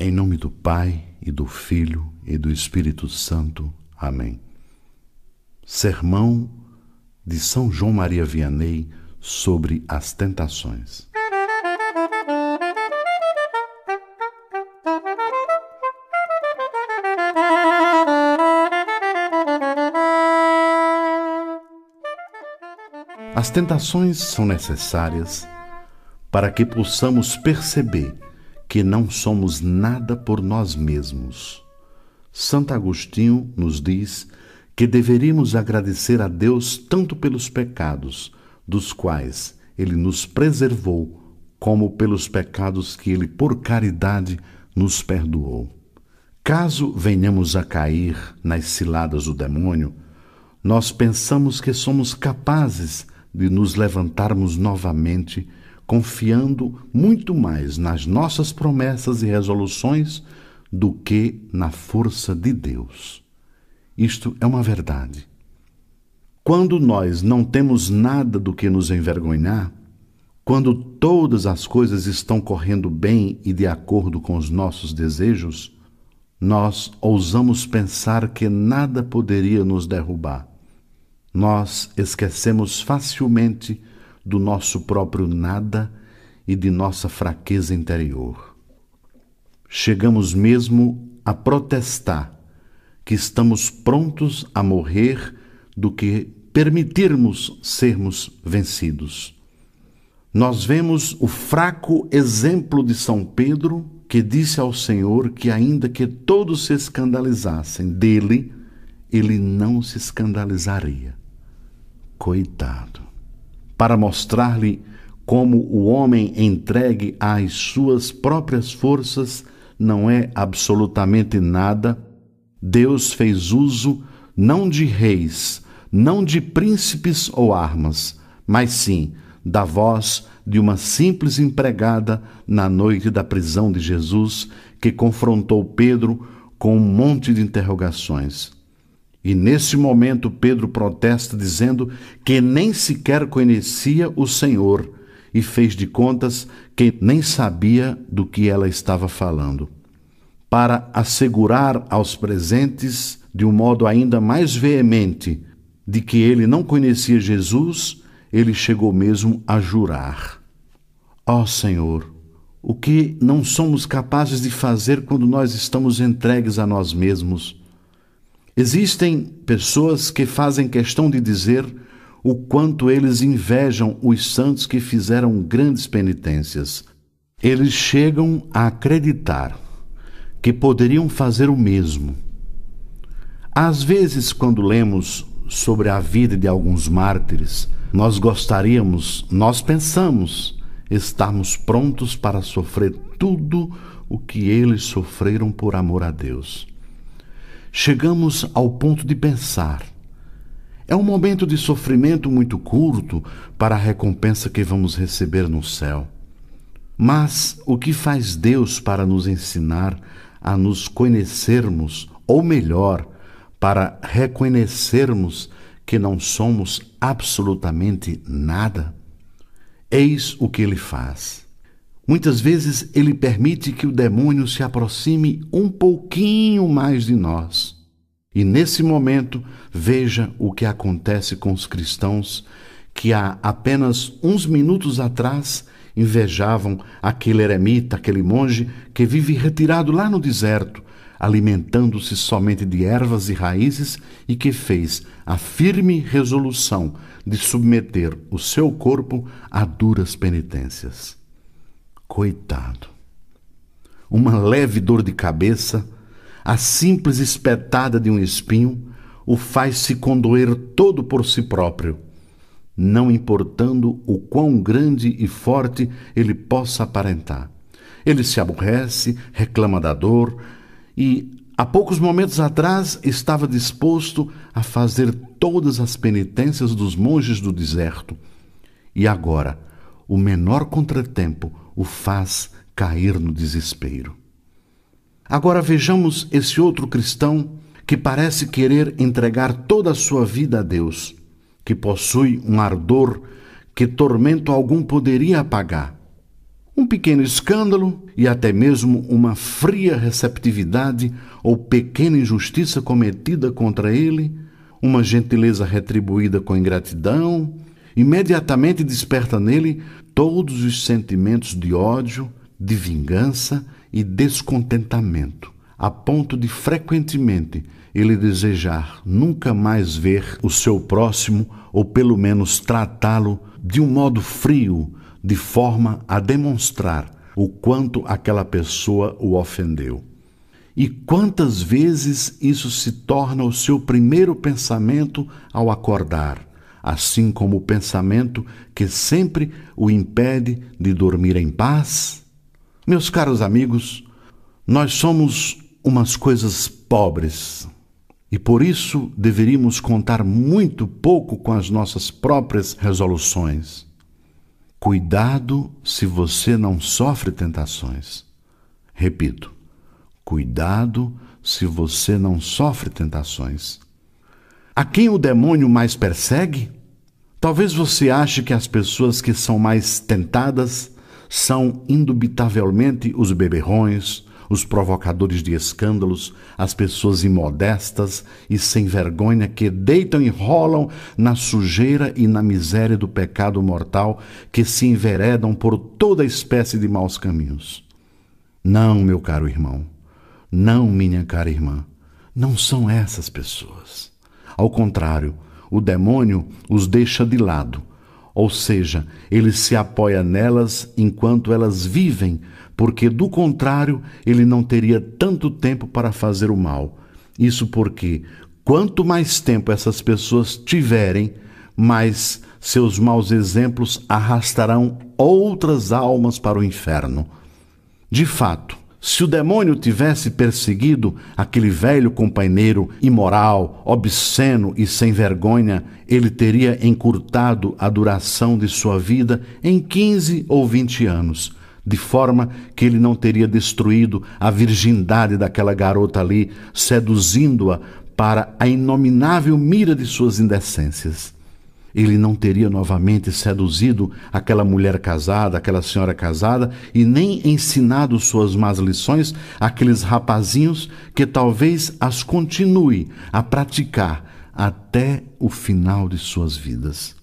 Em nome do Pai e do Filho e do Espírito Santo. Amém. Sermão de São João Maria Vianney sobre as tentações. As tentações são necessárias para que possamos perceber que não somos nada por nós mesmos. Santo Agostinho nos diz que deveríamos agradecer a Deus tanto pelos pecados, dos quais Ele nos preservou, como pelos pecados que Ele, por caridade, nos perdoou. Caso venhamos a cair nas ciladas do demônio, nós pensamos que somos capazes de nos levantarmos novamente confiando muito mais nas nossas promessas e resoluções do que na força de Deus. Isto é uma verdade. Quando nós não temos nada do que nos envergonhar, quando todas as coisas estão correndo bem e de acordo com os nossos desejos, nós ousamos pensar que nada poderia nos derrubar. Nós esquecemos facilmente do nosso próprio nada e de nossa fraqueza interior. Chegamos mesmo a protestar que estamos prontos a morrer do que permitirmos sermos vencidos. Nós vemos o fraco exemplo de São Pedro, que disse ao Senhor que, ainda que todos se escandalizassem dele, ele não se escandalizaria. Coitado para mostrar-lhe como o homem entregue às suas próprias forças não é absolutamente nada, Deus fez uso não de reis, não de príncipes ou armas, mas sim da voz de uma simples empregada na noite da prisão de Jesus que confrontou Pedro com um monte de interrogações. E nesse momento Pedro protesta dizendo que nem sequer conhecia o Senhor e fez de contas que nem sabia do que ela estava falando. Para assegurar aos presentes, de um modo ainda mais veemente, de que ele não conhecia Jesus, ele chegou mesmo a jurar: Ó oh Senhor, o que não somos capazes de fazer quando nós estamos entregues a nós mesmos? Existem pessoas que fazem questão de dizer o quanto eles invejam os santos que fizeram grandes penitências. Eles chegam a acreditar que poderiam fazer o mesmo. Às vezes, quando lemos sobre a vida de alguns mártires, nós gostaríamos, nós pensamos, estarmos prontos para sofrer tudo o que eles sofreram por amor a Deus chegamos ao ponto de pensar. É um momento de sofrimento muito curto para a recompensa que vamos receber no céu. Mas o que faz Deus para nos ensinar a nos conhecermos, ou melhor, para reconhecermos que não somos absolutamente nada? Eis o que ele faz. Muitas vezes ele permite que o demônio se aproxime um pouquinho mais de nós. E nesse momento, veja o que acontece com os cristãos que há apenas uns minutos atrás invejavam aquele eremita, aquele monge que vive retirado lá no deserto, alimentando-se somente de ervas e raízes e que fez a firme resolução de submeter o seu corpo a duras penitências. Coitado. Uma leve dor de cabeça, a simples espetada de um espinho, o faz se condoer todo por si próprio, não importando o quão grande e forte ele possa aparentar. Ele se aborrece, reclama da dor e, há poucos momentos atrás, estava disposto a fazer todas as penitências dos monges do deserto. E agora, o menor contratempo o faz cair no desespero. Agora vejamos esse outro cristão que parece querer entregar toda a sua vida a Deus, que possui um ardor que tormento algum poderia apagar. Um pequeno escândalo e até mesmo uma fria receptividade ou pequena injustiça cometida contra ele, uma gentileza retribuída com ingratidão, imediatamente desperta nele todos os sentimentos de ódio, de vingança e descontentamento, a ponto de frequentemente ele desejar nunca mais ver o seu próximo ou pelo menos tratá-lo de um modo frio, de forma a demonstrar o quanto aquela pessoa o ofendeu. E quantas vezes isso se torna o seu primeiro pensamento ao acordar, assim como o pensamento que sempre o impede de dormir em paz? Meus caros amigos, nós somos umas coisas pobres e por isso deveríamos contar muito pouco com as nossas próprias resoluções. Cuidado se você não sofre tentações. Repito, cuidado se você não sofre tentações. A quem o demônio mais persegue? Talvez você ache que as pessoas que são mais tentadas são indubitavelmente os beberrões, os provocadores de escândalos, as pessoas imodestas e sem vergonha que deitam e rolam na sujeira e na miséria do pecado mortal, que se enveredam por toda espécie de maus caminhos. Não, meu caro irmão, não, minha cara irmã, não são essas pessoas. Ao contrário, o demônio os deixa de lado, ou seja, ele se apoia nelas enquanto elas vivem porque do contrário ele não teria tanto tempo para fazer o mal. Isso porque quanto mais tempo essas pessoas tiverem, mais seus maus exemplos arrastarão outras almas para o inferno. De fato, se o demônio tivesse perseguido aquele velho companheiro imoral, obsceno e sem vergonha, ele teria encurtado a duração de sua vida em 15 ou 20 anos de forma que ele não teria destruído a virgindade daquela garota ali, seduzindo-a para a inominável mira de suas indecências. Ele não teria novamente seduzido aquela mulher casada, aquela senhora casada, e nem ensinado suas más lições àqueles rapazinhos que talvez as continue a praticar até o final de suas vidas.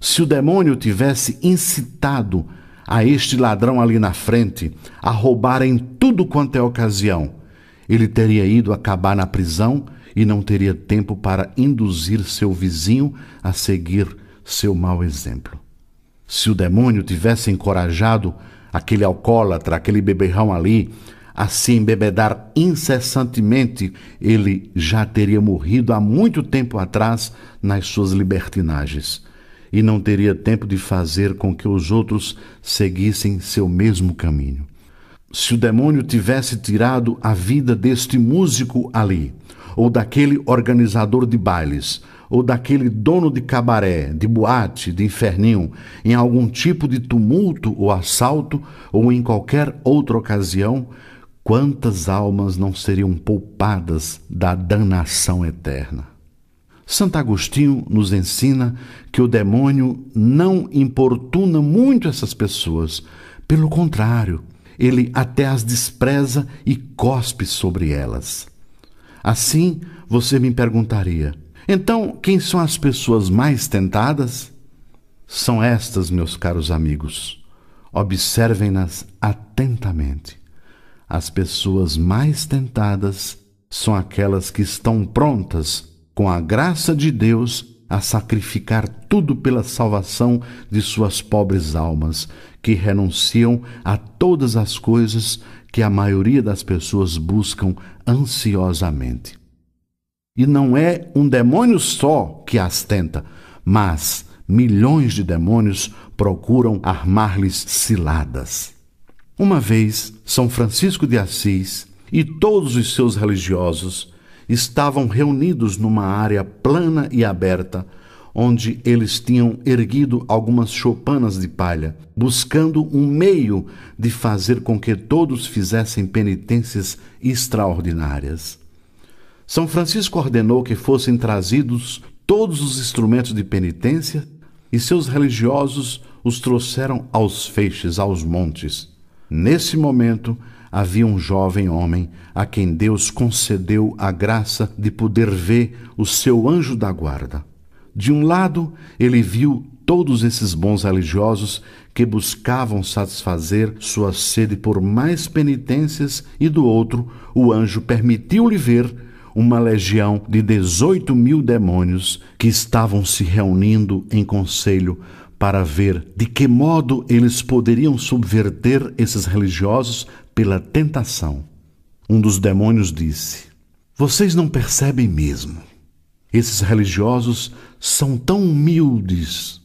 Se o demônio tivesse incitado a este ladrão ali na frente a roubar em tudo quanto é ocasião, ele teria ido acabar na prisão e não teria tempo para induzir seu vizinho a seguir seu mau exemplo. Se o demônio tivesse encorajado aquele alcoólatra, aquele beberrão ali, a se embebedar incessantemente, ele já teria morrido há muito tempo atrás nas suas libertinagens e não teria tempo de fazer com que os outros seguissem seu mesmo caminho. Se o demônio tivesse tirado a vida deste músico ali, ou daquele organizador de bailes, ou daquele dono de cabaré, de boate, de inferninho, em algum tipo de tumulto ou assalto, ou em qualquer outra ocasião, quantas almas não seriam poupadas da danação eterna? Santo Agostinho nos ensina que o demônio não importuna muito essas pessoas. Pelo contrário, ele até as despreza e cospe sobre elas. Assim, você me perguntaria: então, quem são as pessoas mais tentadas? São estas, meus caros amigos. Observem-nas atentamente. As pessoas mais tentadas são aquelas que estão prontas com a graça de Deus, a sacrificar tudo pela salvação de suas pobres almas, que renunciam a todas as coisas que a maioria das pessoas buscam ansiosamente. E não é um demônio só que as tenta, mas milhões de demônios procuram armar-lhes ciladas. Uma vez, São Francisco de Assis e todos os seus religiosos estavam reunidos numa área plana e aberta, onde eles tinham erguido algumas choupanas de palha, buscando um meio de fazer com que todos fizessem penitências extraordinárias. São Francisco ordenou que fossem trazidos todos os instrumentos de penitência e seus religiosos os trouxeram aos feixes, aos montes. Nesse momento, havia um jovem homem a quem Deus concedeu a graça de poder ver o seu anjo da guarda. De um lado, ele viu todos esses bons religiosos que buscavam satisfazer sua sede por mais penitências, e do outro, o anjo permitiu-lhe ver uma legião de 18 mil demônios que estavam se reunindo em conselho para ver de que modo eles poderiam subverter esses religiosos pela tentação. Um dos demônios disse: Vocês não percebem mesmo. Esses religiosos são tão humildes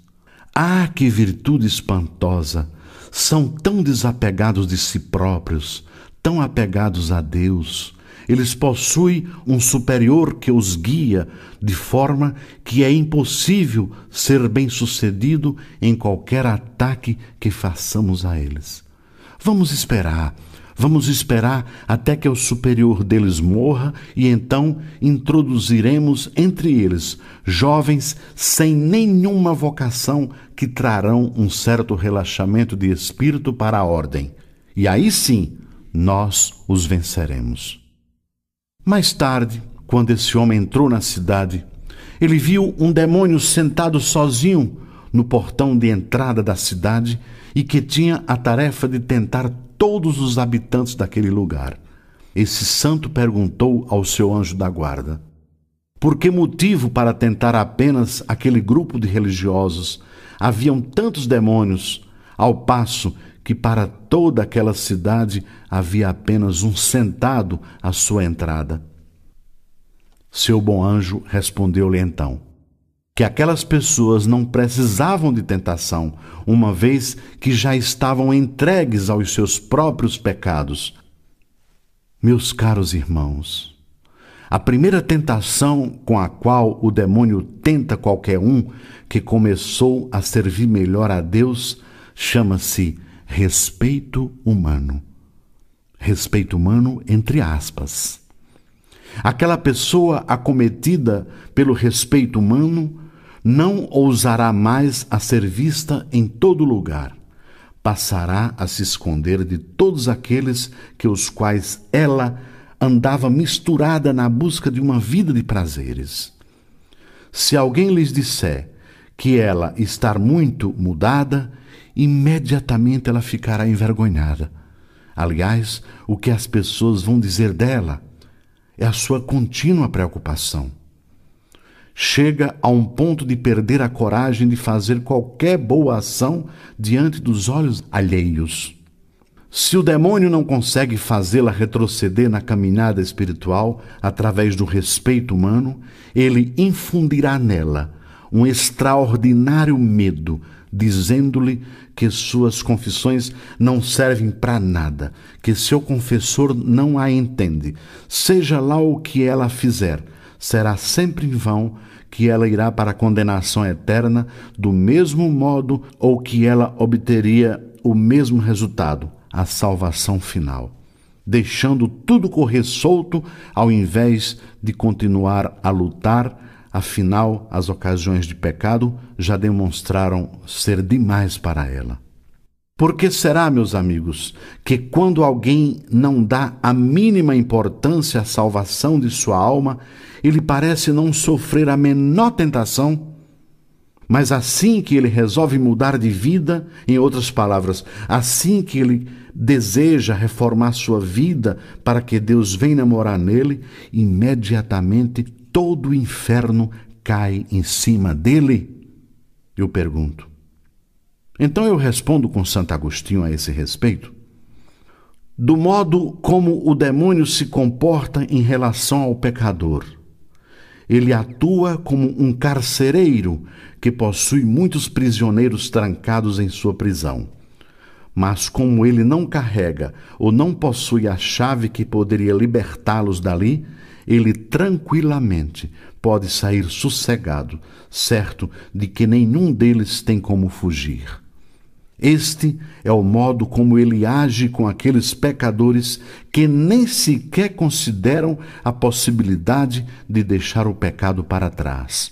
ah, que virtude espantosa! São tão desapegados de si próprios, tão apegados a Deus. Eles possuem um superior que os guia de forma que é impossível ser bem-sucedido em qualquer ataque que façamos a eles. Vamos esperar Vamos esperar até que o superior deles morra e então introduziremos entre eles jovens sem nenhuma vocação que trarão um certo relaxamento de espírito para a ordem. E aí sim nós os venceremos. Mais tarde, quando esse homem entrou na cidade, ele viu um demônio sentado sozinho no portão de entrada da cidade e que tinha a tarefa de tentar todos os habitantes daquele lugar. Esse santo perguntou ao seu anjo da guarda: Por que motivo para tentar apenas aquele grupo de religiosos haviam tantos demônios, ao passo que para toda aquela cidade havia apenas um sentado à sua entrada? Seu bom anjo respondeu-lhe então: que aquelas pessoas não precisavam de tentação, uma vez que já estavam entregues aos seus próprios pecados. Meus caros irmãos, a primeira tentação com a qual o demônio tenta qualquer um que começou a servir melhor a Deus chama-se respeito humano. Respeito humano entre aspas. Aquela pessoa acometida pelo respeito humano não ousará mais a ser vista em todo lugar. Passará a se esconder de todos aqueles que os quais ela andava misturada na busca de uma vida de prazeres. Se alguém lhes disser que ela está muito mudada, imediatamente ela ficará envergonhada. Aliás, o que as pessoas vão dizer dela é a sua contínua preocupação chega a um ponto de perder a coragem de fazer qualquer boa ação diante dos olhos alheios. Se o demônio não consegue fazê-la retroceder na caminhada espiritual através do respeito humano, ele infundirá nela um extraordinário medo, dizendo-lhe que suas confissões não servem para nada, que seu confessor não a entende, seja lá o que ela fizer, será sempre em vão que ela irá para a condenação eterna do mesmo modo ou que ela obteria o mesmo resultado, a salvação final, deixando tudo correr solto ao invés de continuar a lutar. Afinal, as ocasiões de pecado já demonstraram ser demais para ela. Por que será, meus amigos, que quando alguém não dá a mínima importância à salvação de sua alma, ele parece não sofrer a menor tentação? Mas assim que ele resolve mudar de vida, em outras palavras, assim que ele deseja reformar sua vida para que Deus venha morar nele, imediatamente todo o inferno cai em cima dele? Eu pergunto: então eu respondo com Santo Agostinho a esse respeito. Do modo como o demônio se comporta em relação ao pecador. Ele atua como um carcereiro que possui muitos prisioneiros trancados em sua prisão. Mas como ele não carrega ou não possui a chave que poderia libertá-los dali, ele tranquilamente pode sair sossegado, certo de que nenhum deles tem como fugir. Este é o modo como ele age com aqueles pecadores que nem sequer consideram a possibilidade de deixar o pecado para trás.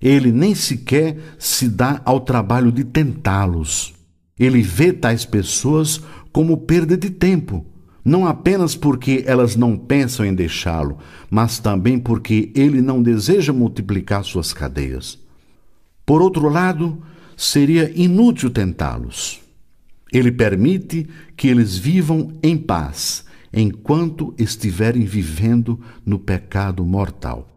Ele nem sequer se dá ao trabalho de tentá-los. Ele vê tais pessoas como perda de tempo, não apenas porque elas não pensam em deixá-lo, mas também porque ele não deseja multiplicar suas cadeias. Por outro lado, seria inútil tentá-los. Ele permite que eles vivam em paz enquanto estiverem vivendo no pecado mortal.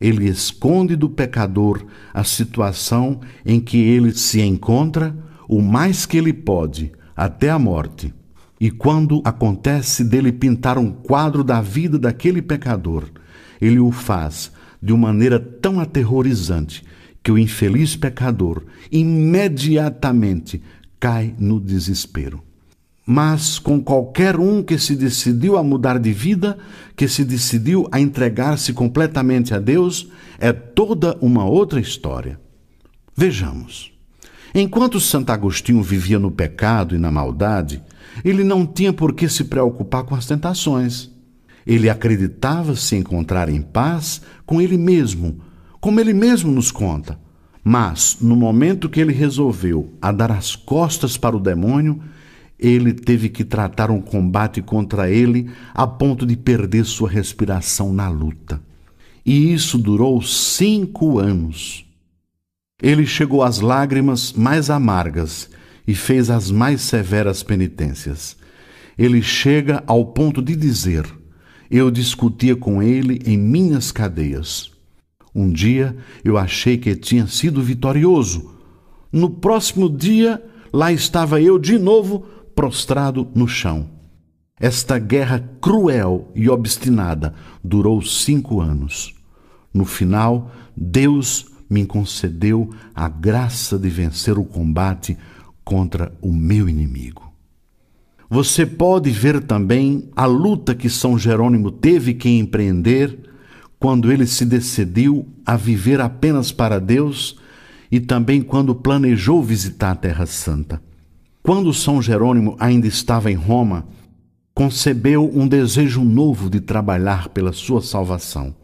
Ele esconde do pecador a situação em que ele se encontra o mais que ele pode, até a morte. E quando acontece dele pintar um quadro da vida daquele pecador, ele o faz de uma maneira tão aterrorizante que o infeliz pecador imediatamente cai no desespero. Mas com qualquer um que se decidiu a mudar de vida, que se decidiu a entregar-se completamente a Deus, é toda uma outra história. Vejamos. Enquanto Santo Agostinho vivia no pecado e na maldade, ele não tinha por que se preocupar com as tentações. Ele acreditava se encontrar em paz com ele mesmo, como ele mesmo nos conta. Mas, no momento que ele resolveu a dar as costas para o demônio, ele teve que tratar um combate contra ele a ponto de perder sua respiração na luta. E isso durou cinco anos. Ele chegou às lágrimas mais amargas e fez as mais severas penitências. Ele chega ao ponto de dizer: Eu discutia com ele em minhas cadeias. Um dia eu achei que tinha sido vitorioso. No próximo dia, lá estava eu de novo prostrado no chão. Esta guerra cruel e obstinada durou cinco anos. No final, Deus me concedeu a graça de vencer o combate contra o meu inimigo. Você pode ver também a luta que São Jerônimo teve que empreender quando ele se decidiu a viver apenas para Deus e também quando planejou visitar a Terra Santa. Quando São Jerônimo ainda estava em Roma, concebeu um desejo novo de trabalhar pela sua salvação.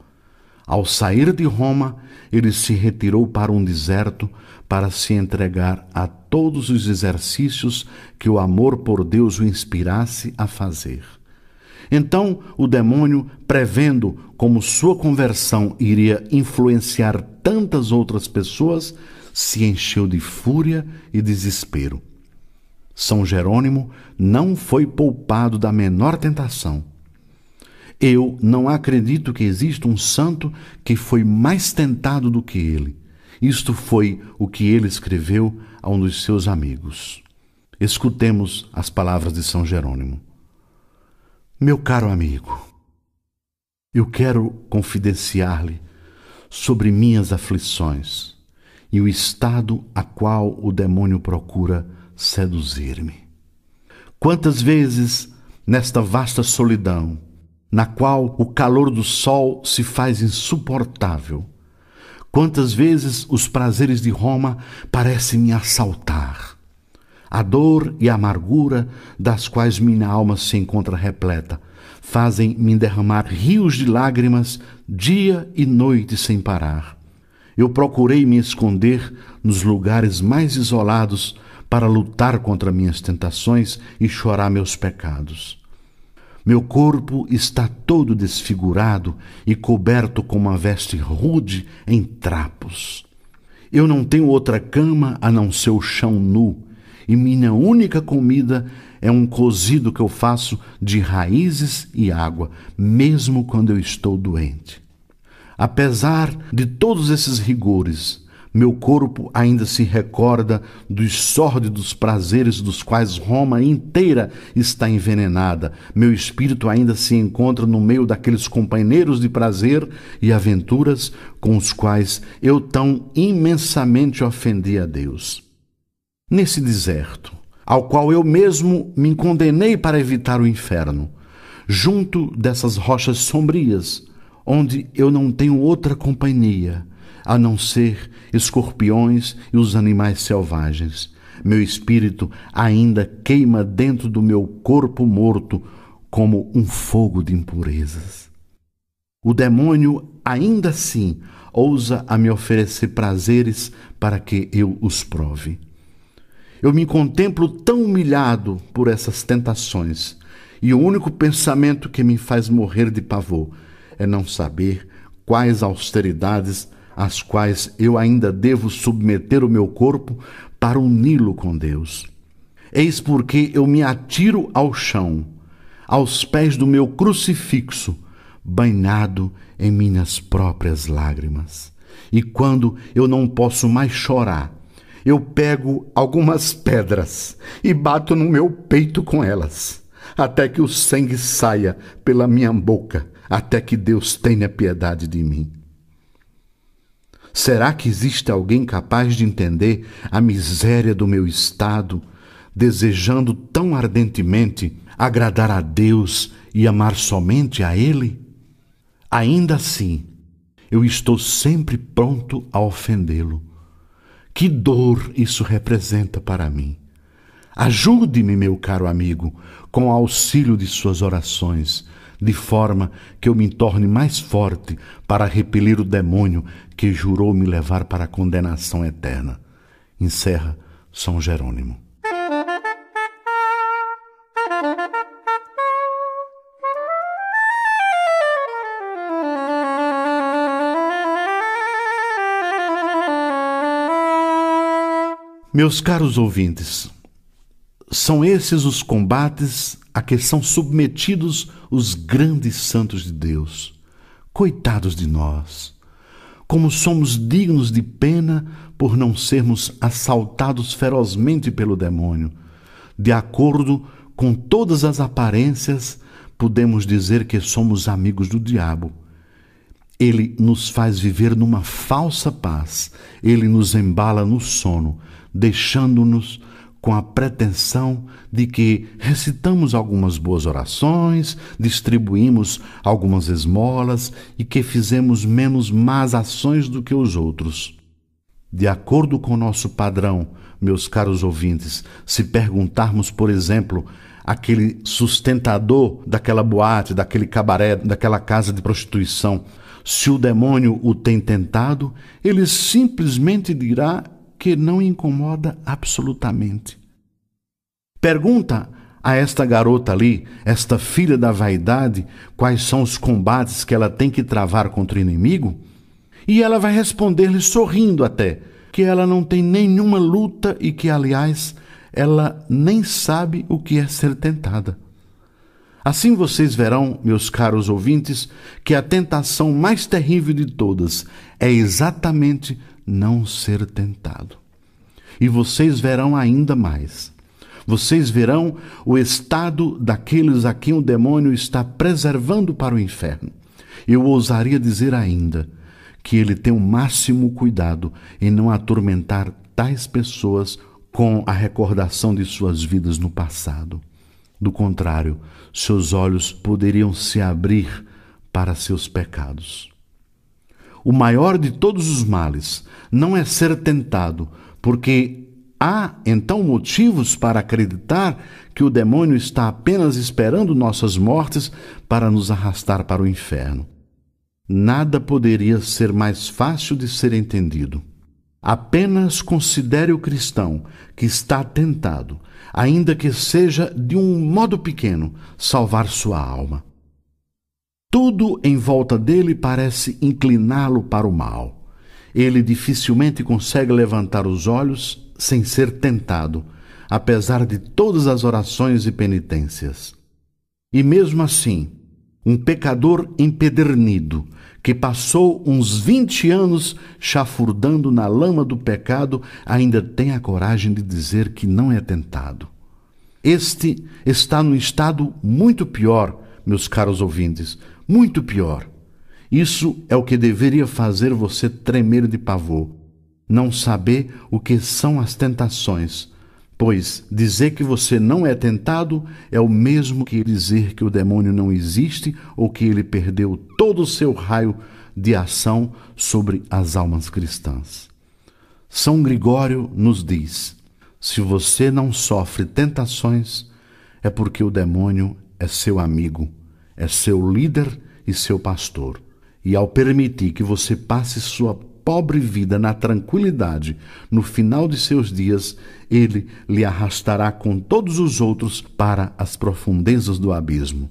Ao sair de Roma, ele se retirou para um deserto para se entregar a todos os exercícios que o amor por Deus o inspirasse a fazer. Então, o demônio, prevendo como sua conversão iria influenciar tantas outras pessoas, se encheu de fúria e desespero. São Jerônimo não foi poupado da menor tentação eu não acredito que exista um santo que foi mais tentado do que ele. Isto foi o que ele escreveu a um dos seus amigos. Escutemos as palavras de São Jerônimo. Meu caro amigo, eu quero confidenciar-lhe sobre minhas aflições e o estado a qual o demônio procura seduzir-me. Quantas vezes, nesta vasta solidão, na qual o calor do sol se faz insuportável. Quantas vezes os prazeres de Roma parecem me assaltar. A dor e a amargura das quais minha alma se encontra repleta fazem-me derramar rios de lágrimas dia e noite sem parar. Eu procurei me esconder nos lugares mais isolados para lutar contra minhas tentações e chorar meus pecados. Meu corpo está todo desfigurado e coberto com uma veste rude em trapos. Eu não tenho outra cama a não ser o chão nu, e minha única comida é um cozido que eu faço de raízes e água, mesmo quando eu estou doente. Apesar de todos esses rigores, meu corpo ainda se recorda dos sórdidos prazeres dos quais Roma inteira está envenenada. Meu espírito ainda se encontra no meio daqueles companheiros de prazer e aventuras com os quais eu tão imensamente ofendi a Deus. Nesse deserto, ao qual eu mesmo me condenei para evitar o inferno, junto dessas rochas sombrias, onde eu não tenho outra companhia, a não ser escorpiões e os animais selvagens. Meu espírito ainda queima dentro do meu corpo morto como um fogo de impurezas. o demônio ainda assim ousa a me oferecer prazeres para que eu os prove. Eu me contemplo tão humilhado por essas tentações, e o único pensamento que me faz morrer de pavor é não saber quais austeridades às quais eu ainda devo submeter o meu corpo para uni-lo com Deus. Eis porque eu me atiro ao chão, aos pés do meu crucifixo, banhado em minhas próprias lágrimas. E quando eu não posso mais chorar, eu pego algumas pedras e bato no meu peito com elas, até que o sangue saia pela minha boca, até que Deus tenha piedade de mim. Será que existe alguém capaz de entender a miséria do meu estado, desejando tão ardentemente agradar a Deus e amar somente a Ele? Ainda assim, eu estou sempre pronto a ofendê-lo. Que dor isso representa para mim. Ajude-me, meu caro amigo, com o auxílio de suas orações, de forma que eu me torne mais forte para repelir o demônio que jurou me levar para a condenação eterna. Encerra São Jerônimo. Meus caros ouvintes, são esses os combates a que são submetidos os grandes santos de Deus. Coitados de nós! Como somos dignos de pena por não sermos assaltados ferozmente pelo demônio. De acordo com todas as aparências, podemos dizer que somos amigos do diabo. Ele nos faz viver numa falsa paz, ele nos embala no sono deixando-nos com a pretensão de que recitamos algumas boas orações, distribuímos algumas esmolas e que fizemos menos más ações do que os outros. De acordo com o nosso padrão, meus caros ouvintes, se perguntarmos, por exemplo, aquele sustentador daquela boate, daquele cabaré, daquela casa de prostituição, se o demônio o tem tentado, ele simplesmente dirá que não incomoda absolutamente. Pergunta a esta garota ali, esta filha da vaidade, quais são os combates que ela tem que travar contra o inimigo, e ela vai responder-lhe sorrindo até, que ela não tem nenhuma luta e que, aliás, ela nem sabe o que é ser tentada. Assim vocês verão, meus caros ouvintes, que a tentação mais terrível de todas é exatamente não ser tentado. E vocês verão ainda mais. Vocês verão o estado daqueles a quem o demônio está preservando para o inferno. Eu ousaria dizer ainda que ele tem o máximo cuidado em não atormentar tais pessoas com a recordação de suas vidas no passado. Do contrário, seus olhos poderiam se abrir para seus pecados. O maior de todos os males não é ser tentado, porque há então motivos para acreditar que o demônio está apenas esperando nossas mortes para nos arrastar para o inferno. Nada poderia ser mais fácil de ser entendido. Apenas considere o cristão que está tentado, ainda que seja de um modo pequeno, salvar sua alma. Tudo em volta dele parece incliná-lo para o mal. Ele dificilmente consegue levantar os olhos sem ser tentado, apesar de todas as orações e penitências. E mesmo assim, um pecador empedernido, que passou uns vinte anos chafurdando na lama do pecado, ainda tem a coragem de dizer que não é tentado. Este está num estado muito pior, meus caros ouvintes, muito pior. Isso é o que deveria fazer você tremer de pavor. Não saber o que são as tentações, pois dizer que você não é tentado é o mesmo que dizer que o demônio não existe ou que ele perdeu todo o seu raio de ação sobre as almas cristãs. São Gregório nos diz: se você não sofre tentações, é porque o demônio é seu amigo é seu líder e seu pastor. E ao permitir que você passe sua pobre vida na tranquilidade, no final de seus dias, ele lhe arrastará com todos os outros para as profundezas do abismo.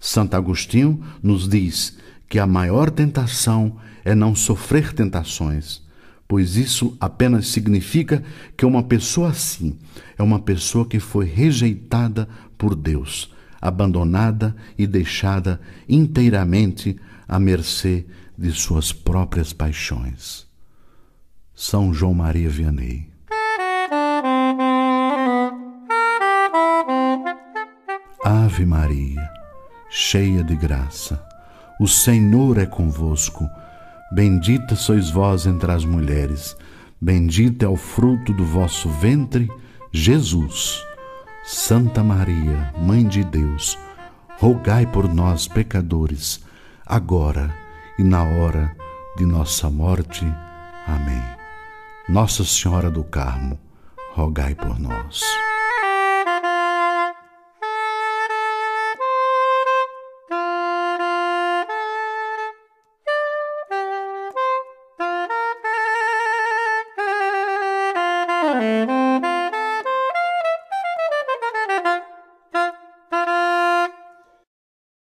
Santo Agostinho nos diz que a maior tentação é não sofrer tentações, pois isso apenas significa que uma pessoa assim é uma pessoa que foi rejeitada por Deus, abandonada e deixada inteiramente à mercê de suas próprias paixões. São João Maria Vianney. Ave Maria, cheia de graça, o Senhor é convosco. Bendita sois vós entre as mulheres, bendito é o fruto do vosso ventre, Jesus. Santa Maria, Mãe de Deus, rogai por nós, pecadores, agora e na hora de nossa morte. Amém. Nossa Senhora do Carmo, rogai por nós.